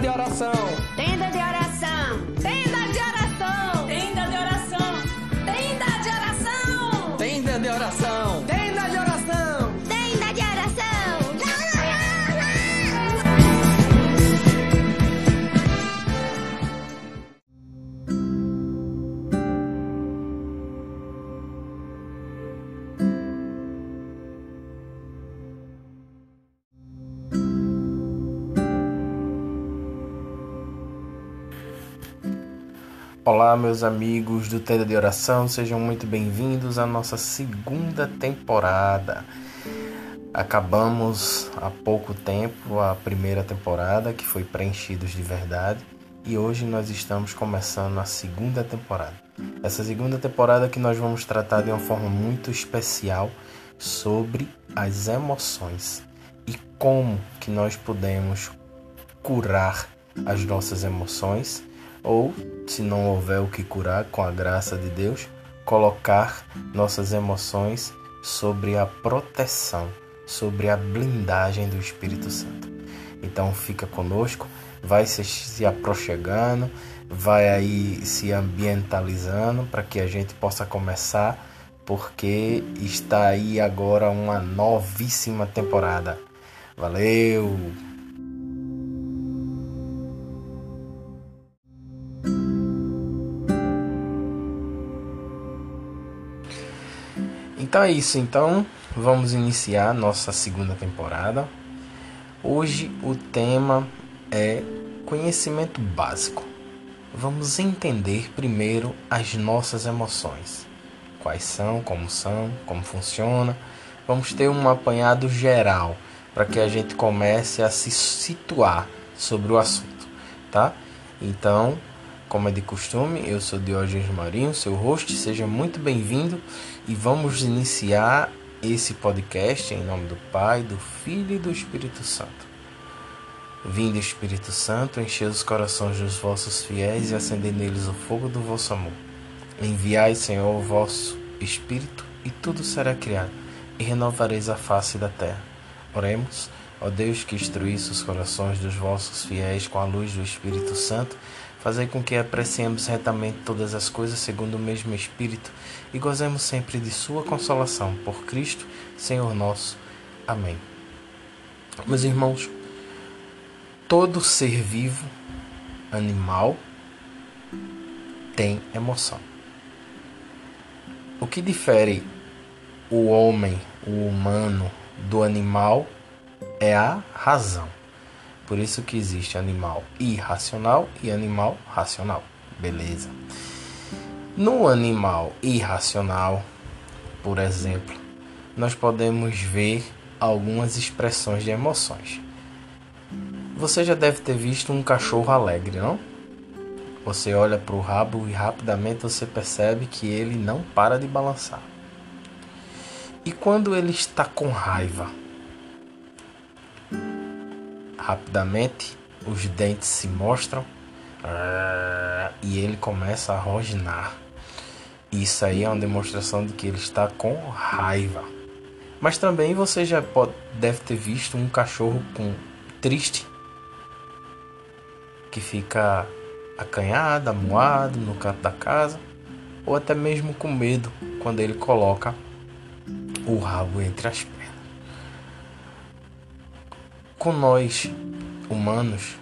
De oração. Olá, meus amigos do Tenda de Oração, sejam muito bem-vindos à nossa segunda temporada. Acabamos há pouco tempo a primeira temporada, que foi Preenchidos de Verdade, e hoje nós estamos começando a segunda temporada. Essa segunda temporada que nós vamos tratar de uma forma muito especial sobre as emoções e como que nós podemos curar as nossas emoções ou, se não houver o que curar, com a graça de Deus, colocar nossas emoções sobre a proteção, sobre a blindagem do Espírito Santo. Então fica conosco, vai se, se aproximando, vai aí se ambientalizando para que a gente possa começar, porque está aí agora uma novíssima temporada. Valeu! Então é isso, então vamos iniciar nossa segunda temporada. Hoje o tema é conhecimento básico. Vamos entender primeiro as nossas emoções. Quais são, como são, como funciona. Vamos ter um apanhado geral para que a gente comece a se situar sobre o assunto, tá? Então, como é de costume, eu sou Diógenes Marinho, seu host, seja muito bem-vindo e vamos iniciar esse podcast em nome do Pai, do Filho e do Espírito Santo. Vinde, Espírito Santo, enchei os corações dos vossos fiéis e acendei neles o fogo do vosso amor. Enviai, Senhor, o vosso Espírito e tudo será criado e renovareis a face da terra. Oremos, ó Deus que instruísse os corações dos vossos fiéis com a luz do Espírito Santo, Fazei com que apreciemos retamente todas as coisas segundo o mesmo Espírito e gozemos sempre de Sua consolação. Por Cristo, Senhor nosso. Amém. Meus irmãos, todo ser vivo, animal, tem emoção. O que difere o homem, o humano, do animal é a razão. Por isso que existe animal irracional e animal racional. Beleza. No animal irracional, por exemplo, nós podemos ver algumas expressões de emoções. Você já deve ter visto um cachorro alegre, não? Você olha para o rabo e rapidamente você percebe que ele não para de balançar. E quando ele está com raiva? Rapidamente, os dentes se mostram e ele começa a rosnar. Isso aí é uma demonstração de que ele está com raiva. Mas também você já pode, deve ter visto um cachorro com triste que fica acanhado, amuado no canto da casa, ou até mesmo com medo quando ele coloca o rabo entre as com nós, humanos,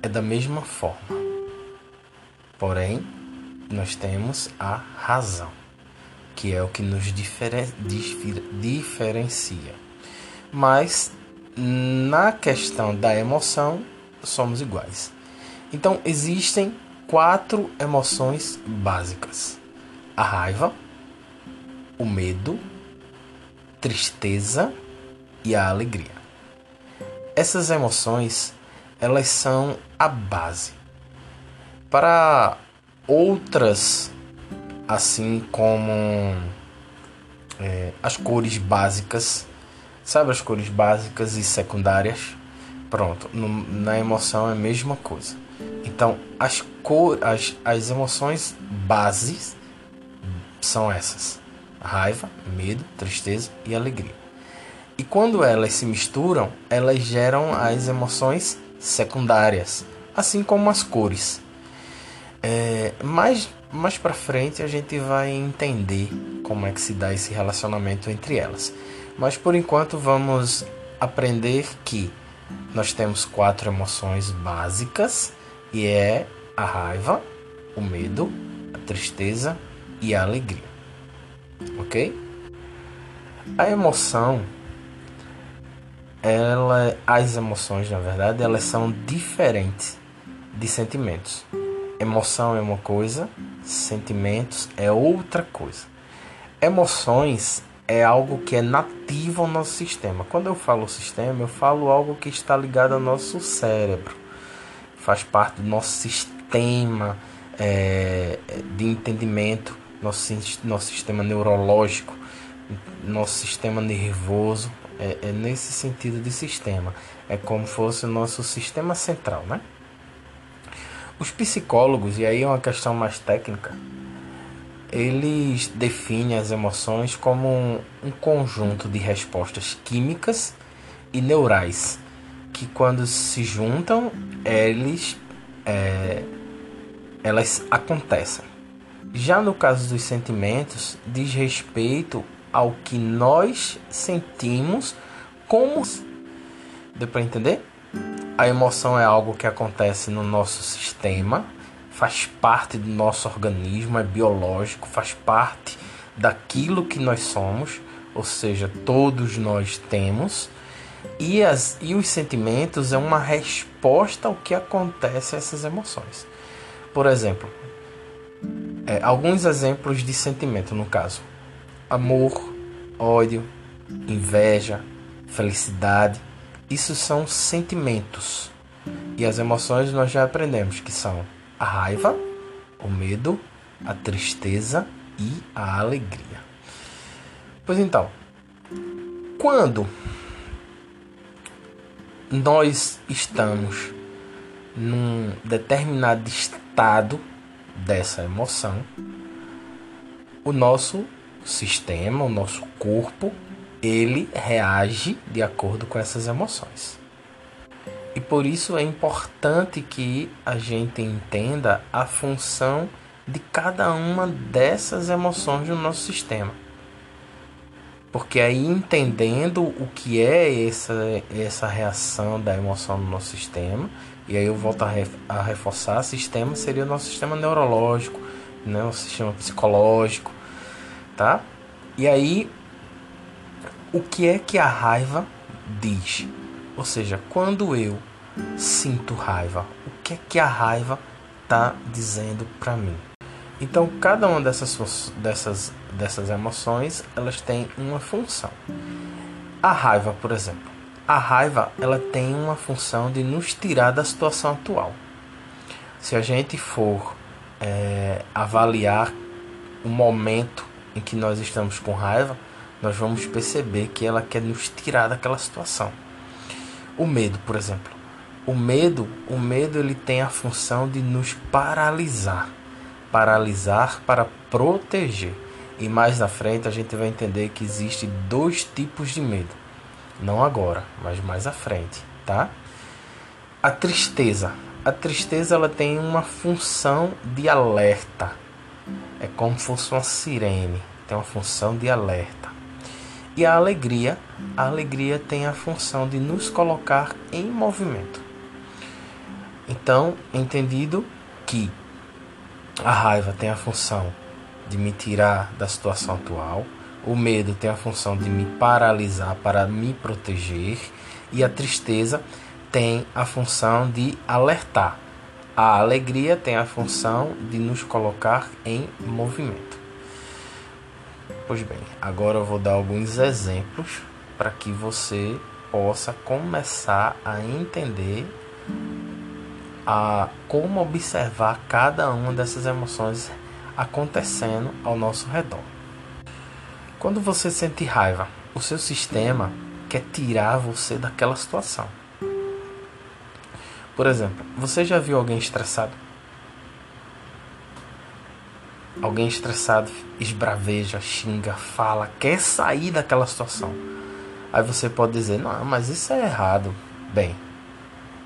é da mesma forma. Porém, nós temos a razão, que é o que nos diferen diferencia. Mas, na questão da emoção, somos iguais. Então, existem quatro emoções básicas: a raiva, o medo, tristeza e a alegria. Essas emoções, elas são a base. Para outras, assim como é, as cores básicas, sabe as cores básicas e secundárias? Pronto, no, na emoção é a mesma coisa. Então, as, cor, as, as emoções bases são essas: raiva, medo, tristeza e alegria. E quando elas se misturam, elas geram as emoções secundárias, assim como as cores. É, mais mais para frente a gente vai entender como é que se dá esse relacionamento entre elas. Mas por enquanto vamos aprender que nós temos quatro emoções básicas e é a raiva, o medo, a tristeza e a alegria. OK? A emoção ela as emoções, na verdade, elas são diferentes de sentimentos. Emoção é uma coisa, sentimentos é outra coisa. Emoções é algo que é nativo ao nosso sistema. Quando eu falo sistema, eu falo algo que está ligado ao nosso cérebro, faz parte do nosso sistema é, de entendimento, nosso, nosso sistema neurológico, nosso sistema nervoso. É, é nesse sentido de sistema. É como fosse o nosso sistema central, né? Os psicólogos, e aí é uma questão mais técnica, eles definem as emoções como um, um conjunto de respostas químicas e neurais que quando se juntam eles é, elas acontecem. Já no caso dos sentimentos, diz respeito ao que nós sentimos como. Deu para entender? A emoção é algo que acontece no nosso sistema, faz parte do nosso organismo, é biológico, faz parte daquilo que nós somos, ou seja, todos nós temos. E, as, e os sentimentos é uma resposta ao que acontece a essas emoções. Por exemplo, é, alguns exemplos de sentimento no caso: amor, ódio, inveja, felicidade isso são sentimentos. E as emoções nós já aprendemos que são a raiva, o medo, a tristeza e a alegria. Pois então, quando nós estamos num determinado estado dessa emoção, o nosso sistema, o nosso corpo ele reage de acordo com essas emoções. E por isso é importante que a gente entenda a função de cada uma dessas emoções no nosso sistema. Porque aí entendendo o que é essa, essa reação da emoção no nosso sistema, e aí eu volto a, ref, a reforçar, sistema seria o nosso sistema neurológico, né, o sistema psicológico, tá? E aí o que é que a raiva diz? Ou seja, quando eu sinto raiva, o que é que a raiva está dizendo para mim? Então, cada uma dessas, dessas, dessas emoções, elas têm uma função. A raiva, por exemplo. A raiva, ela tem uma função de nos tirar da situação atual. Se a gente for é, avaliar o momento em que nós estamos com raiva, nós vamos perceber que ela quer nos tirar daquela situação. O medo, por exemplo. O medo, o medo ele tem a função de nos paralisar. Paralisar para proteger. E mais na frente a gente vai entender que existe dois tipos de medo. Não agora, mas mais à frente, tá? A tristeza. A tristeza ela tem uma função de alerta. É como se fosse uma sirene, tem uma função de alerta. E a alegria, a alegria tem a função de nos colocar em movimento. Então, entendido que a raiva tem a função de me tirar da situação atual, o medo tem a função de me paralisar para me proteger e a tristeza tem a função de alertar. A alegria tem a função de nos colocar em movimento. Pois bem, agora eu vou dar alguns exemplos para que você possa começar a entender a como observar cada uma dessas emoções acontecendo ao nosso redor. Quando você sente raiva, o seu sistema quer tirar você daquela situação. Por exemplo, você já viu alguém estressado? Alguém estressado esbraveja, xinga, fala, quer sair daquela situação. Aí você pode dizer: Não, mas isso é errado. Bem,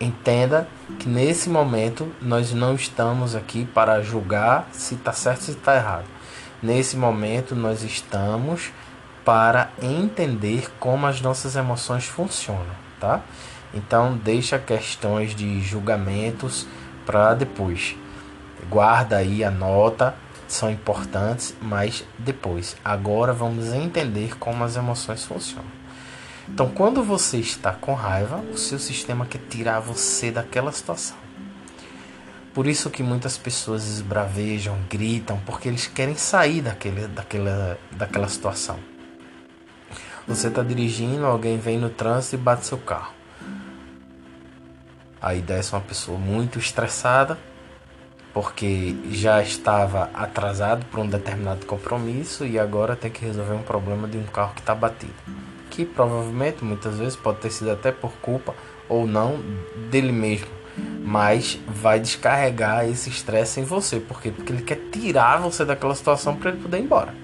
Entenda que nesse momento nós não estamos aqui para julgar se está certo ou se está errado. Nesse momento nós estamos para entender como as nossas emoções funcionam, tá? Então deixa questões de julgamentos para depois. Guarda aí a nota, são importantes, mas depois. Agora vamos entender como as emoções funcionam. Então, quando você está com raiva, o seu sistema quer tirar você daquela situação. Por isso que muitas pessoas esbravejam, gritam, porque eles querem sair daquele, daquela, daquela situação. Você está dirigindo, alguém vem no trânsito e bate seu carro. Aí desce uma pessoa muito estressada, porque já estava atrasado para um determinado compromisso e agora tem que resolver um problema de um carro que está batido que provavelmente muitas vezes pode ter sido até por culpa ou não dele mesmo, mas vai descarregar esse estresse em você, por quê? Porque ele quer tirar você daquela situação para ele poder ir embora.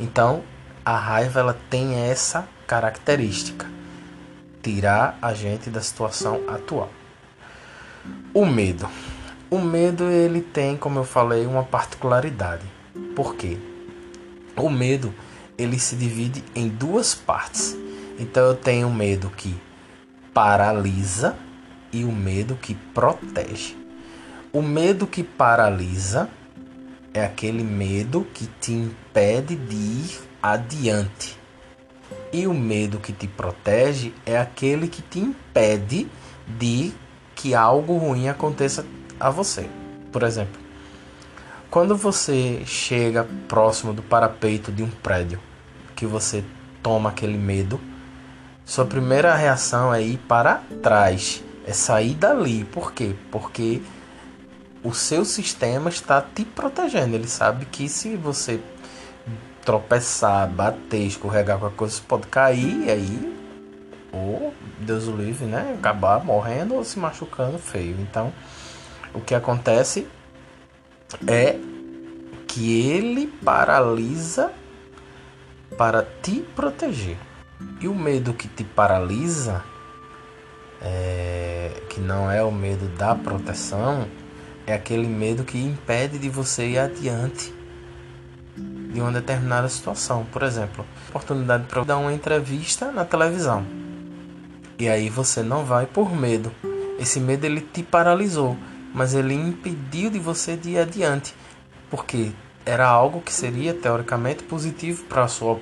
Então, a raiva ela tem essa característica, tirar a gente da situação atual. O medo. O medo ele tem, como eu falei, uma particularidade. Por quê? O medo ele se divide em duas partes. Então eu tenho o medo que paralisa e o medo que protege. O medo que paralisa é aquele medo que te impede de ir adiante. E o medo que te protege é aquele que te impede de que algo ruim aconteça a você. Por exemplo, quando você chega próximo do parapeito de um prédio, que você toma aquele medo, sua primeira reação é ir para trás, é sair dali. Por quê? Porque o seu sistema está te protegendo. Ele sabe que se você tropeçar, bater, escorregar com a coisa, você pode cair e aí, ou Deus o livre, né? Acabar morrendo ou se machucando feio. Então, o que acontece é que ele paralisa para te proteger. E o medo que te paralisa, é, que não é o medo da proteção, é aquele medo que impede de você ir adiante de uma determinada situação. Por exemplo, oportunidade para dar uma entrevista na televisão. E aí você não vai por medo. Esse medo ele te paralisou, mas ele impediu de você de ir adiante. Porque era algo que seria teoricamente positivo para a sua,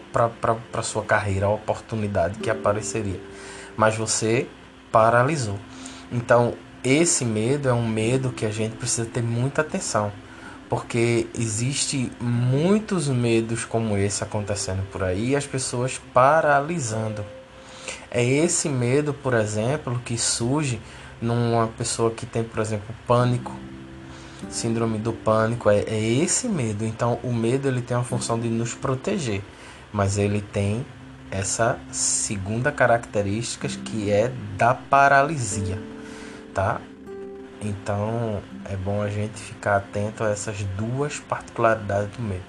sua carreira, a oportunidade que apareceria. Mas você paralisou. Então, esse medo é um medo que a gente precisa ter muita atenção, porque existe muitos medos como esse acontecendo por aí e as pessoas paralisando. É esse medo, por exemplo, que surge numa pessoa que tem, por exemplo, pânico, síndrome do pânico é, é esse medo. Então, o medo ele tem a função de nos proteger, mas ele tem essa segunda característica que é da paralisia, tá? Então, é bom a gente ficar atento a essas duas particularidades do medo.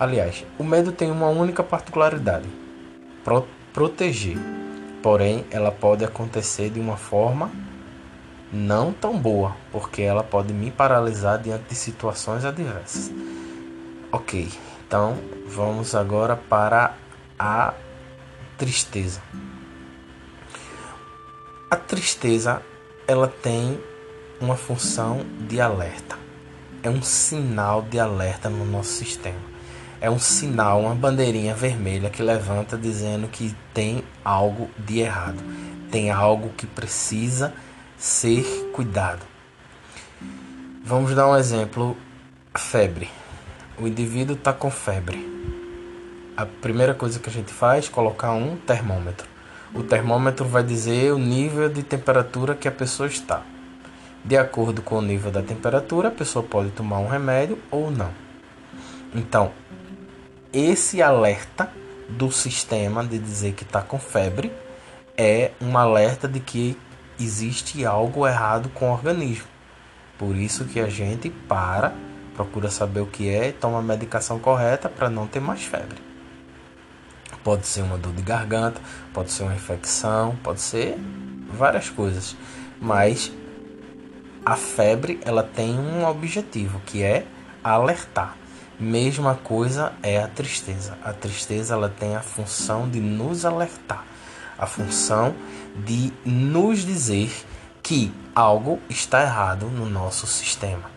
Aliás, o medo tem uma única particularidade: pro proteger. Porém, ela pode acontecer de uma forma não tão boa, porque ela pode me paralisar diante de situações adversas. Ok, então vamos agora para a tristeza. A tristeza ela tem uma função de alerta. É um sinal de alerta no nosso sistema. É um sinal, uma bandeirinha vermelha que levanta dizendo que tem algo de errado, tem algo que precisa ser cuidado. Vamos dar um exemplo: febre. O indivíduo está com febre. A primeira coisa que a gente faz é colocar um termômetro. O termômetro vai dizer o nível de temperatura que a pessoa está. De acordo com o nível da temperatura, a pessoa pode tomar um remédio ou não. Então, esse alerta do sistema de dizer que está com febre é um alerta de que existe algo errado com o organismo. Por isso que a gente para, procura saber o que é e toma a medicação correta para não ter mais febre. Pode ser uma dor de garganta, pode ser uma infecção, pode ser várias coisas. Mas a febre ela tem um objetivo que é alertar. Mesma coisa é a tristeza. A tristeza ela tem a função de nos alertar, a função de nos dizer que algo está errado no nosso sistema.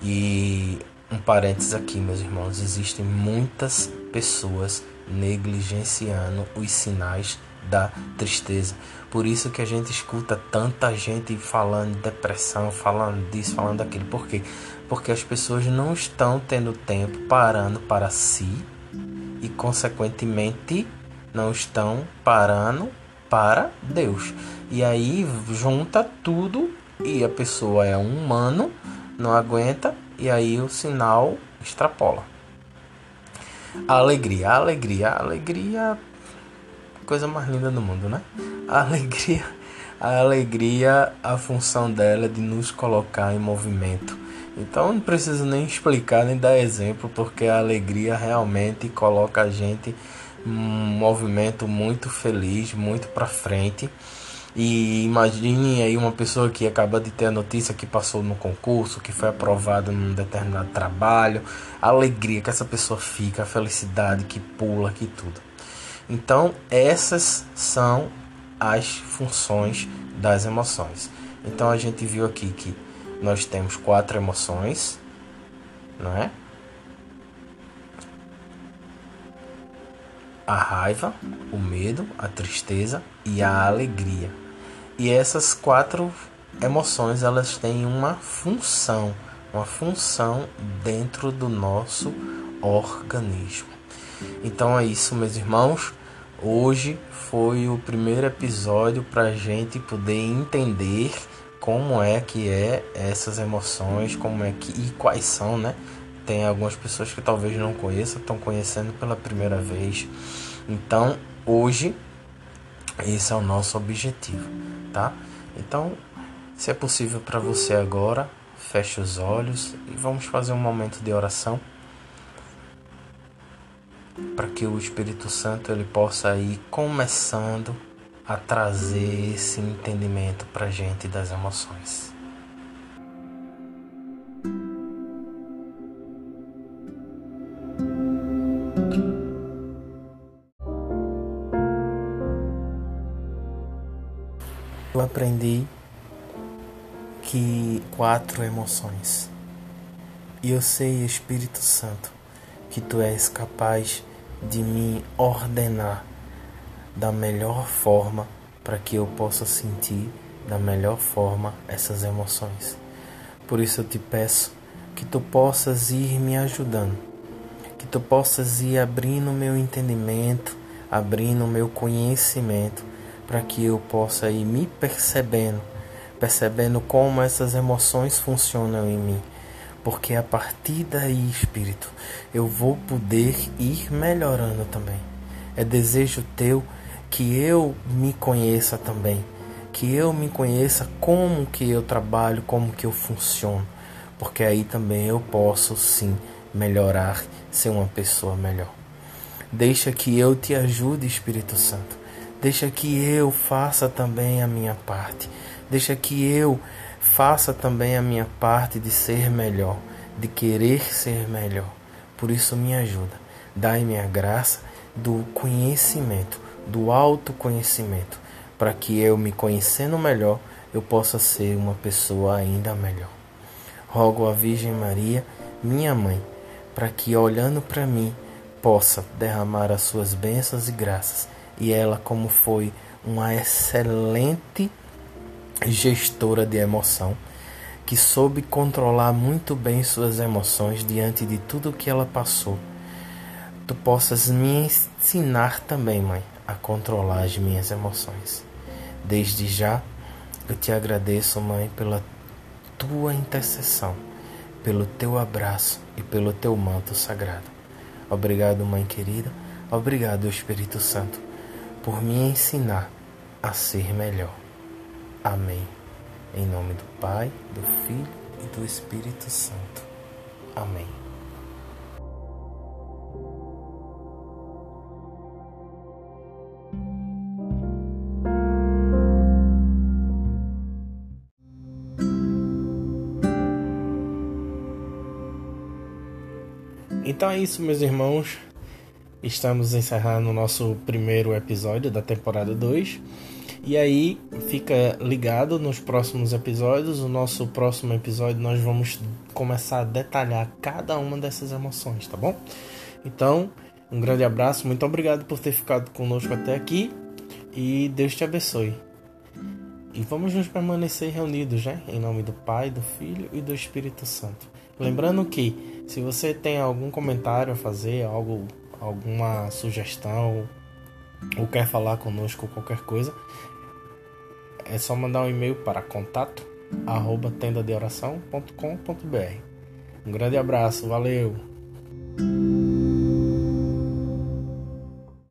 E um parênteses aqui, meus irmãos, existem muitas pessoas negligenciando os sinais da tristeza. Por isso que a gente escuta tanta gente falando de depressão, falando disso, falando daquilo. Por quê? Porque as pessoas não estão tendo tempo parando para si e, consequentemente, não estão parando para Deus. E aí junta tudo e a pessoa é um humano, não aguenta e aí o sinal extrapola. Alegria, alegria, alegria, coisa mais linda do mundo, né? A alegria, a alegria, a função dela é de nos colocar em movimento. Então não preciso nem explicar nem dar exemplo, porque a alegria realmente coloca a gente um movimento muito feliz, muito para frente. E imagine aí uma pessoa que acaba de ter a notícia que passou no concurso, que foi aprovado num determinado trabalho, a alegria que essa pessoa fica, a felicidade que pula, que tudo. Então, essas são as funções das emoções. Então, a gente viu aqui que nós temos quatro emoções, não é? A raiva, o medo, a tristeza e a alegria. E essas quatro emoções elas têm uma função, uma função dentro do nosso organismo. Então é isso, meus irmãos. Hoje foi o primeiro episódio para a gente poder entender como é que é essas emoções, como é que e quais são, né? Tem algumas pessoas que talvez não conheçam, estão conhecendo pela primeira vez. Então, hoje, esse é o nosso objetivo, tá? Então, se é possível para você agora, feche os olhos e vamos fazer um momento de oração para que o Espírito Santo ele possa ir começando a trazer esse entendimento para gente das emoções. Eu aprendi que quatro emoções. E eu sei, Espírito Santo, que tu és capaz de me ordenar da melhor forma para que eu possa sentir da melhor forma essas emoções. Por isso eu te peço que tu possas ir me ajudando, que tu possas ir abrindo o meu entendimento, abrindo o meu conhecimento para que eu possa ir me percebendo, percebendo como essas emoções funcionam em mim. Porque a partir daí, Espírito, eu vou poder ir melhorando também. É desejo teu que eu me conheça também, que eu me conheça como que eu trabalho, como que eu funciono, porque aí também eu posso sim melhorar, ser uma pessoa melhor. Deixa que eu te ajude, Espírito Santo Deixa que eu faça também a minha parte. Deixa que eu faça também a minha parte de ser melhor, de querer ser melhor. Por isso me ajuda. Dai-me a graça do conhecimento, do autoconhecimento, para que eu me conhecendo melhor, eu possa ser uma pessoa ainda melhor. Rogo a Virgem Maria, minha mãe, para que olhando para mim possa derramar as suas bênçãos e graças e ela, como foi uma excelente gestora de emoção, que soube controlar muito bem suas emoções diante de tudo que ela passou. Tu possas me ensinar também, mãe, a controlar as minhas emoções. Desde já, eu te agradeço, mãe, pela tua intercessão, pelo teu abraço e pelo teu manto sagrado. Obrigado, mãe querida. Obrigado, Espírito Santo por me ensinar a ser melhor. Amém. Em nome do Pai, do Filho e do Espírito Santo. Amém. Então é isso, meus irmãos. Estamos encerrando o nosso primeiro episódio da temporada 2. E aí, fica ligado nos próximos episódios. O nosso próximo episódio nós vamos começar a detalhar cada uma dessas emoções, tá bom? Então, um grande abraço, muito obrigado por ter ficado conosco até aqui e Deus te abençoe. E vamos nos permanecer reunidos, né? Em nome do Pai, do Filho e do Espírito Santo. Lembrando que se você tem algum comentário a fazer, algo, alguma sugestão ou quer falar conosco qualquer coisa, é só mandar um e-mail para contato arroba tendadeoração.com.br. Um grande abraço, valeu!